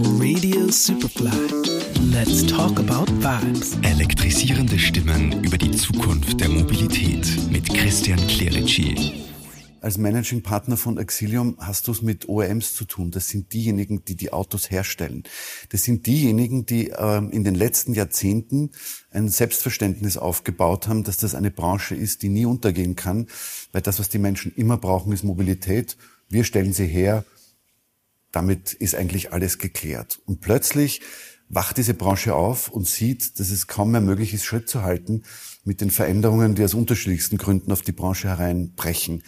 Radio Superfly. Let's talk about vibes. Elektrisierende Stimmen über die Zukunft der Mobilität mit Christian Clerici. Als Managing Partner von Axilium hast du es mit OEMs zu tun. Das sind diejenigen, die die Autos herstellen. Das sind diejenigen, die äh, in den letzten Jahrzehnten ein Selbstverständnis aufgebaut haben, dass das eine Branche ist, die nie untergehen kann, weil das, was die Menschen immer brauchen, ist Mobilität. Wir stellen sie her. Damit ist eigentlich alles geklärt. Und plötzlich wacht diese Branche auf und sieht, dass es kaum mehr möglich ist, Schritt zu halten mit den Veränderungen, die aus unterschiedlichsten Gründen auf die Branche hereinbrechen.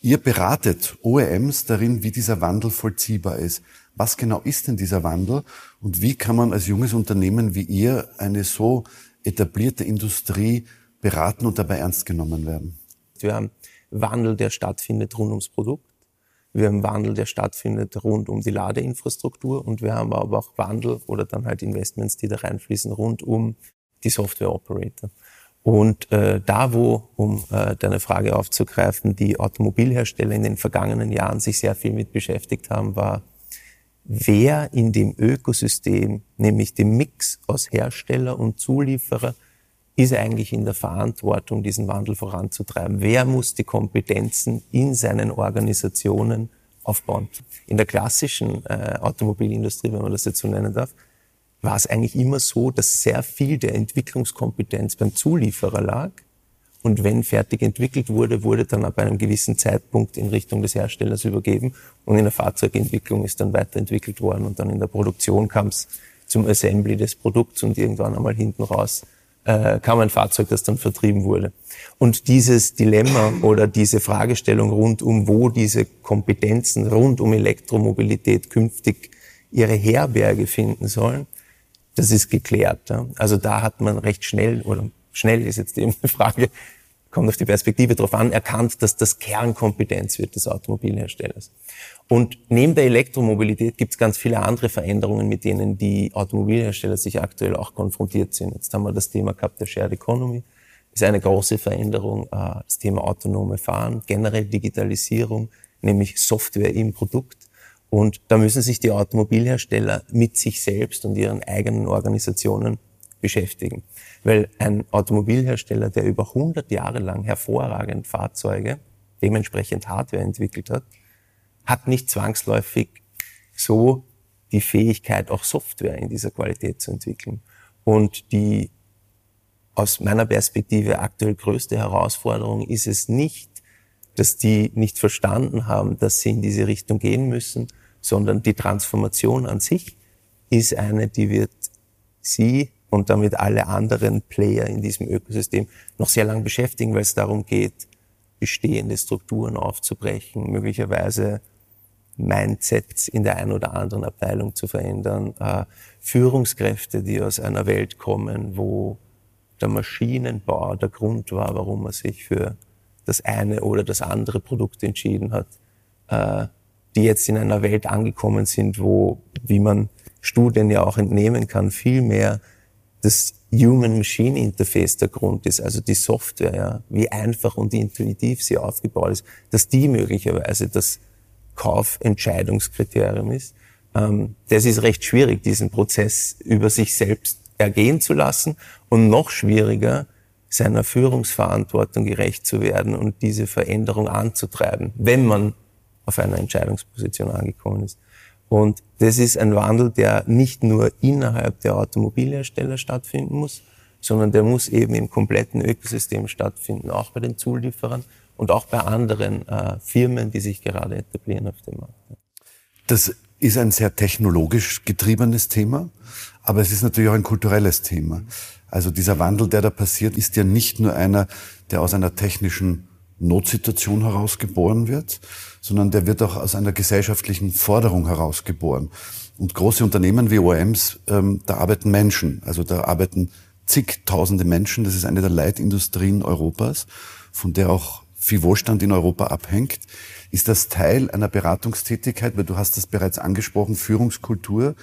Ihr beratet OEMs darin, wie dieser Wandel vollziehbar ist. Was genau ist denn dieser Wandel und wie kann man als junges Unternehmen wie ihr eine so etablierte Industrie beraten und dabei ernst genommen werden? Wir haben Wandel, der stattfindet rund ums Produkt. Wir haben Wandel, der stattfindet rund um die Ladeinfrastruktur und wir haben aber auch Wandel oder dann halt Investments, die da reinfließen rund um die Software Operator. Und äh, da, wo, um äh, deine Frage aufzugreifen, die Automobilhersteller in den vergangenen Jahren sich sehr viel mit beschäftigt haben, war, wer in dem Ökosystem, nämlich dem Mix aus Hersteller und Zulieferer, ist eigentlich in der Verantwortung, diesen Wandel voranzutreiben? Wer muss die Kompetenzen in seinen Organisationen aufbauen? In der klassischen äh, Automobilindustrie, wenn man das jetzt so nennen darf, war es eigentlich immer so, dass sehr viel der Entwicklungskompetenz beim Zulieferer lag. Und wenn fertig entwickelt wurde, wurde dann ab einem gewissen Zeitpunkt in Richtung des Herstellers übergeben. Und in der Fahrzeugentwicklung ist dann weiterentwickelt worden. Und dann in der Produktion kam es zum Assembly des Produkts und irgendwann einmal hinten raus äh, kam ein Fahrzeug, das dann vertrieben wurde. Und dieses Dilemma oder diese Fragestellung rund um, wo diese Kompetenzen rund um Elektromobilität künftig ihre Herberge finden sollen, das ist geklärt. Ja. Also da hat man recht schnell, oder schnell ist jetzt eben eine Frage, kommt auf die Perspektive drauf an, erkannt, dass das Kernkompetenz wird des Automobilherstellers. Und neben der Elektromobilität gibt es ganz viele andere Veränderungen, mit denen die Automobilhersteller sich aktuell auch konfrontiert sind. Jetzt haben wir das Thema gehabt der Shared Economy, ist eine große Veränderung, äh, das Thema autonome Fahren, generell Digitalisierung, nämlich Software im Produkt. Und da müssen sich die Automobilhersteller mit sich selbst und ihren eigenen Organisationen beschäftigen. Weil ein Automobilhersteller, der über 100 Jahre lang hervorragend Fahrzeuge, dementsprechend Hardware entwickelt hat, hat nicht zwangsläufig so die Fähigkeit, auch Software in dieser Qualität zu entwickeln. Und die aus meiner Perspektive aktuell größte Herausforderung ist es nicht, dass die nicht verstanden haben, dass sie in diese Richtung gehen müssen, sondern die Transformation an sich ist eine, die wird Sie und damit alle anderen Player in diesem Ökosystem noch sehr lang beschäftigen, weil es darum geht, bestehende Strukturen aufzubrechen, möglicherweise Mindsets in der einen oder anderen Abteilung zu verändern, äh, Führungskräfte, die aus einer Welt kommen, wo der Maschinenbau der Grund war, warum man sich für das eine oder das andere Produkt entschieden hat, äh, die jetzt in einer Welt angekommen sind, wo, wie man Studien ja auch entnehmen kann, viel mehr das Human-Machine-Interface der Grund ist, also die Software, ja, wie einfach und intuitiv sie aufgebaut ist, dass die möglicherweise das Kaufentscheidungskriterium ist. Ähm, das ist recht schwierig, diesen Prozess über sich selbst ergehen zu lassen und noch schwieriger, seiner Führungsverantwortung gerecht zu werden und diese Veränderung anzutreiben, wenn man auf einer Entscheidungsposition angekommen ist. Und das ist ein Wandel, der nicht nur innerhalb der Automobilhersteller stattfinden muss, sondern der muss eben im kompletten Ökosystem stattfinden, auch bei den Zulieferern und auch bei anderen äh, Firmen, die sich gerade etablieren auf dem Markt. Das ist ein sehr technologisch getriebenes Thema, aber es ist natürlich auch ein kulturelles Thema. Also dieser Wandel, der da passiert, ist ja nicht nur einer, der aus einer technischen Notsituation herausgeboren wird, sondern der wird auch aus einer gesellschaftlichen Forderung herausgeboren. Und große Unternehmen wie OEMs, ähm, da arbeiten Menschen, also da arbeiten zigtausende Menschen. Das ist eine der Leitindustrien Europas, von der auch viel Wohlstand in Europa abhängt. Ist das Teil einer Beratungstätigkeit, weil du hast das bereits angesprochen, Führungskultur.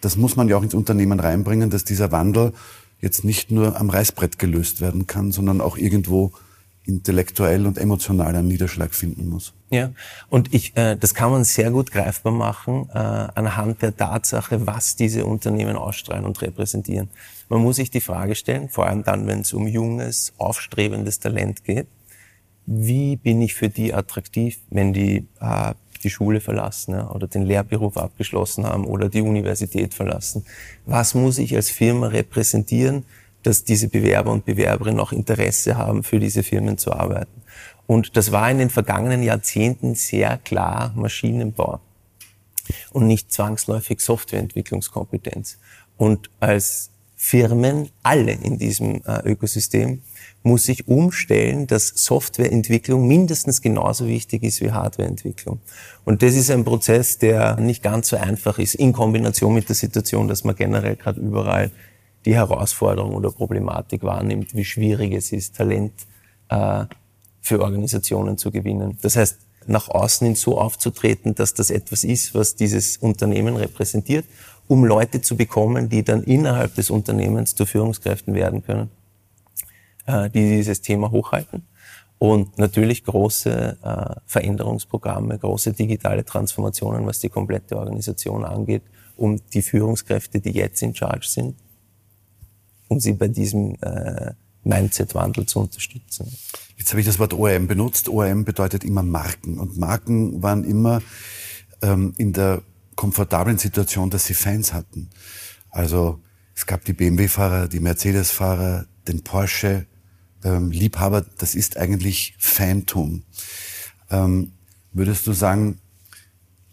Das muss man ja auch ins Unternehmen reinbringen, dass dieser Wandel jetzt nicht nur am Reißbrett gelöst werden kann, sondern auch irgendwo intellektuell und emotional einen Niederschlag finden muss. Ja, und ich, äh, das kann man sehr gut greifbar machen äh, anhand der Tatsache, was diese Unternehmen ausstrahlen und repräsentieren. Man muss sich die Frage stellen, vor allem dann, wenn es um junges, aufstrebendes Talent geht, wie bin ich für die attraktiv, wenn die äh, die Schule verlassen ja, oder den Lehrberuf abgeschlossen haben oder die Universität verlassen? Was muss ich als Firma repräsentieren, dass diese Bewerber und Bewerberinnen auch Interesse haben, für diese Firmen zu arbeiten? Und das war in den vergangenen Jahrzehnten sehr klar Maschinenbau und nicht zwangsläufig Softwareentwicklungskompetenz. Und als Firmen, alle in diesem äh, Ökosystem, muss sich umstellen, dass Softwareentwicklung mindestens genauso wichtig ist wie Hardwareentwicklung. Und das ist ein Prozess, der nicht ganz so einfach ist, in Kombination mit der Situation, dass man generell gerade überall die Herausforderung oder Problematik wahrnimmt, wie schwierig es ist, Talent äh, für Organisationen zu gewinnen. Das heißt, nach außen hin so aufzutreten, dass das etwas ist, was dieses Unternehmen repräsentiert, um Leute zu bekommen, die dann innerhalb des Unternehmens zu Führungskräften werden können. Äh, die dieses Thema hochhalten. Und natürlich große äh, Veränderungsprogramme, große digitale Transformationen, was die komplette Organisation angeht, um die Führungskräfte, die jetzt in Charge sind, um sie bei diesem äh, Mindset-Wandel zu unterstützen. Jetzt habe ich das Wort ORM benutzt. ORM bedeutet immer Marken. Und Marken waren immer ähm, in der komfortablen Situation, dass sie Fans hatten. Also es gab die BMW-Fahrer, die Mercedes-Fahrer, den Porsche, ähm, Liebhaber, das ist eigentlich Phantom. Ähm, würdest du sagen,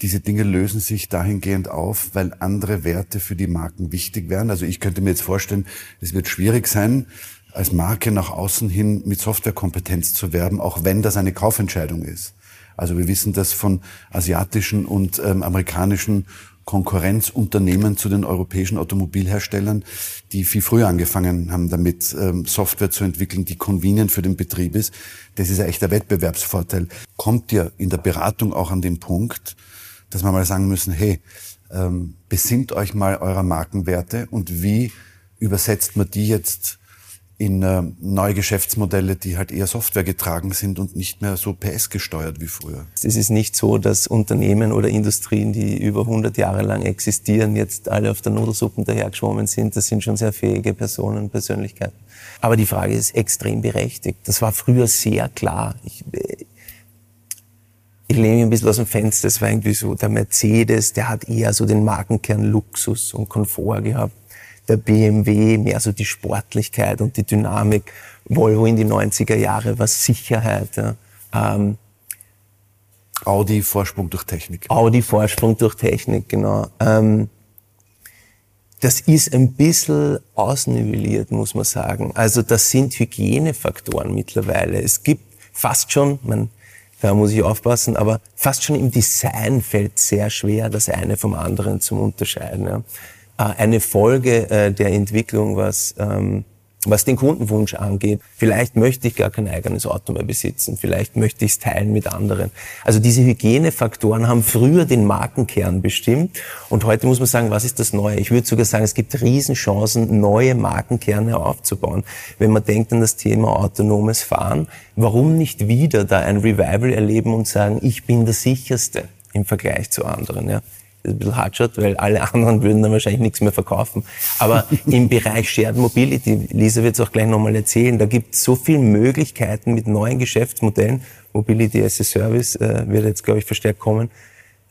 diese Dinge lösen sich dahingehend auf, weil andere Werte für die Marken wichtig werden? Also ich könnte mir jetzt vorstellen, es wird schwierig sein, als Marke nach außen hin mit Softwarekompetenz zu werben, auch wenn das eine Kaufentscheidung ist. Also wir wissen das von asiatischen und ähm, amerikanischen Konkurrenzunternehmen zu den europäischen Automobilherstellern, die viel früher angefangen haben, damit ähm, Software zu entwickeln, die convenient für den Betrieb ist. Das ist ein echter Wettbewerbsvorteil. Kommt ihr in der Beratung auch an den Punkt, dass wir mal sagen müssen, hey, ähm, besinnt euch mal eurer Markenwerte und wie übersetzt man die jetzt in äh, neue Geschäftsmodelle, die halt eher Software getragen sind und nicht mehr so PS gesteuert wie früher. Es ist nicht so, dass Unternehmen oder Industrien, die über 100 Jahre lang existieren, jetzt alle auf der Nudelsuppe dahergeschwommen sind. Das sind schon sehr fähige Personen, Persönlichkeiten. Aber die Frage ist extrem berechtigt. Das war früher sehr klar. Ich, äh, ich lehne mich ein bisschen aus dem Fenster. Das war irgendwie so, der Mercedes, der hat eher so den Markenkern Luxus und Komfort gehabt der BMW, mehr so die Sportlichkeit und die Dynamik. Volvo in die 90er Jahre war Sicherheit. Ja. Ähm, Audi Vorsprung durch Technik. Audi Vorsprung durch Technik, genau. Ähm, das ist ein bisschen ausnivelliert, muss man sagen. Also das sind Hygienefaktoren mittlerweile. Es gibt fast schon, man, da muss ich aufpassen, aber fast schon im Design fällt sehr schwer, das eine vom anderen zu unterscheiden. Ja. Äh, eine Folge äh, der Entwicklung, was, ähm, was den Kundenwunsch angeht. Vielleicht möchte ich gar kein eigenes Auto mehr besitzen. Vielleicht möchte ich es teilen mit anderen. Also diese Hygienefaktoren haben früher den Markenkern bestimmt. Und heute muss man sagen, was ist das Neue? Ich würde sogar sagen, es gibt Riesenchancen, neue Markenkerne aufzubauen. Wenn man denkt an das Thema autonomes Fahren, warum nicht wieder da ein Revival erleben und sagen, ich bin der sicherste im Vergleich zu anderen? Ja? Ein bisschen hart schaut, weil alle anderen würden dann wahrscheinlich nichts mehr verkaufen. Aber im Bereich Shared Mobility, Lisa wird es auch gleich nochmal erzählen, da gibt es so viele Möglichkeiten mit neuen Geschäftsmodellen, Mobility as a Service äh, wird jetzt, glaube ich, verstärkt kommen,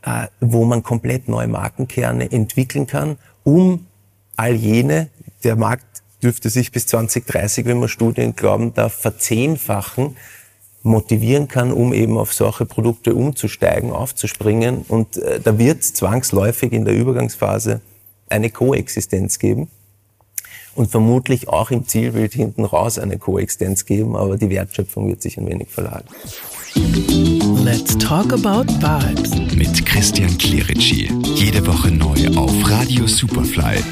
äh, wo man komplett neue Markenkerne entwickeln kann, um all jene, der Markt dürfte sich bis 2030, wenn man Studien glauben darf, verzehnfachen, motivieren kann, um eben auf solche Produkte umzusteigen, aufzuspringen. Und äh, da wird es zwangsläufig in der Übergangsphase eine Koexistenz geben und vermutlich auch im Zielbild hinten raus eine Koexistenz geben, aber die Wertschöpfung wird sich ein wenig verlagern. Let's talk about vibes mit Christian Clerici. Jede Woche neu auf Radio Superfly